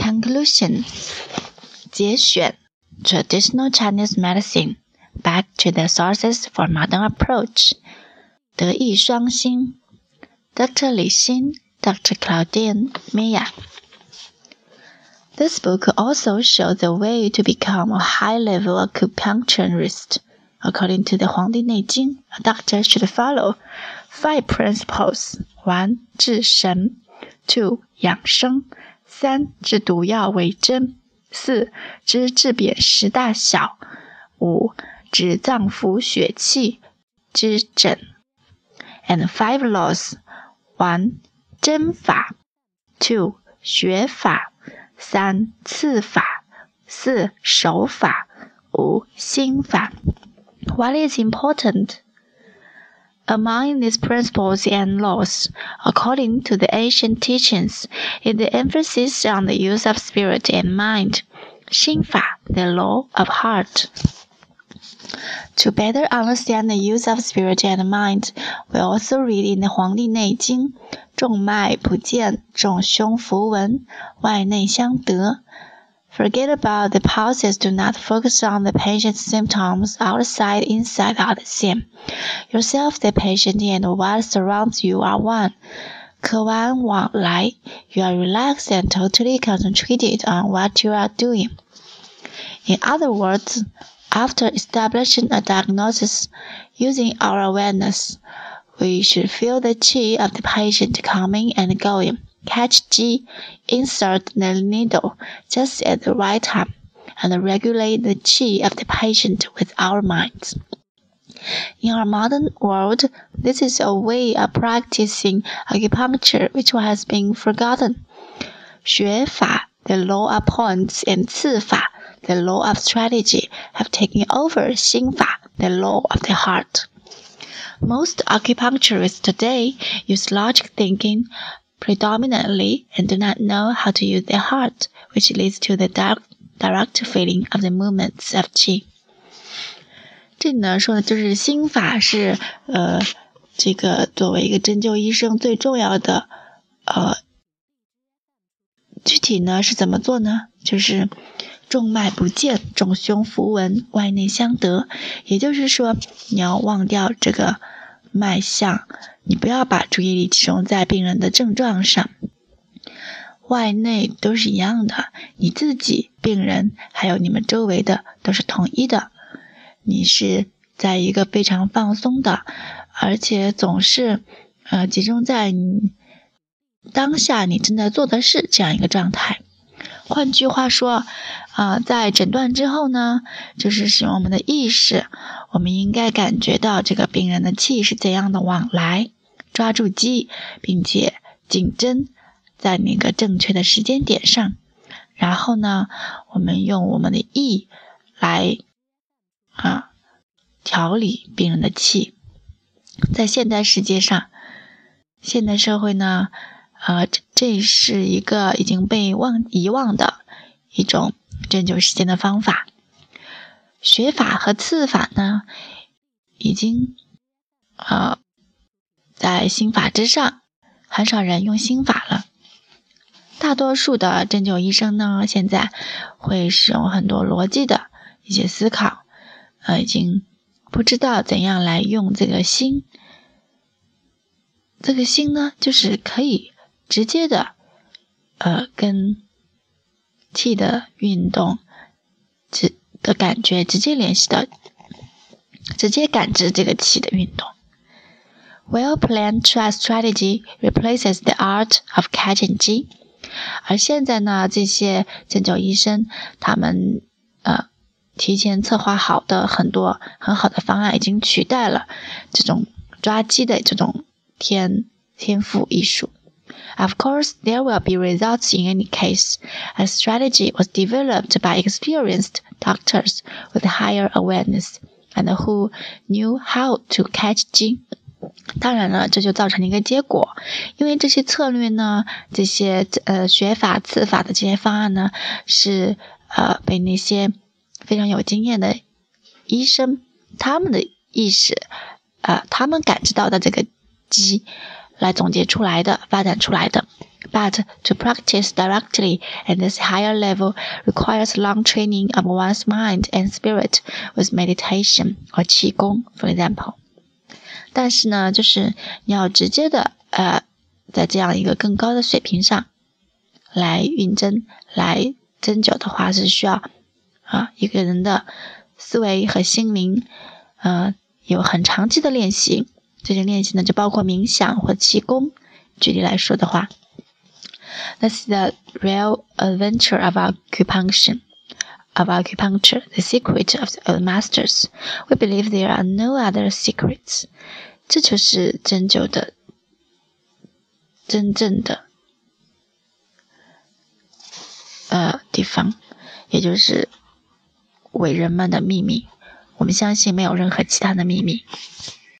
Conclusion 节选 Traditional Chinese Medicine Back to the Sources for Modern Approach 德艺双馨 Dr. Li Xin Dr. Claudine Mia This book also shows the way to become a high-level acupuncturist. According to the Huangdi Neijing, a doctor should follow five principles: one, 治神；two, 养生； 三，治毒药为真；四，知治扁食大小；五，治脏腑血气之诊。And five laws: one, 针法；two, 学法。三刺法，四手法，五心法。What is important? Among these principles and laws, according to the ancient teachings, is the emphasis on the use of spirit and mind. 心法, the law of heart. To better understand the use of spirit and mind, we also read in the Huangdi Neijing, 众脉不见，众胸符文，外内相得。 Forget about the pulses. Do not focus on the patient's symptoms. Outside, inside are the same. Yourself, the patient, and what surrounds you are one. 客观往来, you are relaxed and totally concentrated on what you are doing. In other words, after establishing a diagnosis using our awareness, we should feel the qi of the patient coming and going. Catch qi, insert the needle just at the right time, and regulate the qi of the patient with our minds. In our modern world, this is a way of practicing acupuncture which has been forgotten. 学法, the law of points, and 次法, the law of strategy, have taken over 心法, the law of the heart. Most acupuncturists today use logic thinking predominantly and do not know how to use their heart, which leads to the direct, direct feeling of the movements of qi. 这里呢说的就是心法是呃这个作为一个针灸医生最重要的呃具体呢是怎么做呢？就是众脉不见，众胸符文，外内相得。也就是说，你要忘掉这个脉象，你不要把注意力集中在病人的症状上，外内都是一样的。你自己、病人还有你们周围的都是统一的。你是在一个非常放松的，而且总是呃集中在你。当下你正在做的事这样一个状态。换句话说，啊，在诊断之后呢，就是使用我们的意识，我们应该感觉到这个病人的气是怎样的往来，抓住机，并且紧针在那个正确的时间点上。然后呢，我们用我们的意来啊调理病人的气。在现代世界上，现代社会呢。呃，这这是一个已经被忘遗忘的一种针灸时间的方法。学法和刺法呢，已经呃在心法之上，很少人用心法了。大多数的针灸医生呢，现在会使用很多逻辑的一些思考，呃，已经不知道怎样来用这个心。这个心呢，就是可以。直接的，呃，跟气的运动直的感觉直接联系到，直接感知这个气的运动。Well planned trust strategy replaces the art of catching 鸡。而现在呢，这些针灸医生他们呃提前策划好的很多很好的方案，已经取代了这种抓鸡的这种天天赋艺术。Of course, there will be results in any case. A strategy was developed by experienced doctors with higher awareness and who knew how to catch Qi. 当然了，这就造成了一个结果，因为这些策略呢，这些呃学法、刺法的这些方案呢，是呃被那些非常有经验的医生他们的意识，呃他们感知到的这个鸡。来总结出来的、发展出来的。But to practice directly at this higher level requires long training of one's mind and spirit with meditation or qigong, for example. 但是呢，就是你要直接的呃，在这样一个更高的水平上来运针、来针灸的话，是需要啊一个人的思维和心灵呃有很长期的练习。这些练习呢，就包括冥想或气功。举例来说的话，That's the real adventure of acupuncture. Of acupuncture, the secret of the old masters. We believe there are no other secrets. 这就是针灸的真正的呃地方，也就是伟人们的秘密。我们相信没有任何其他的秘密。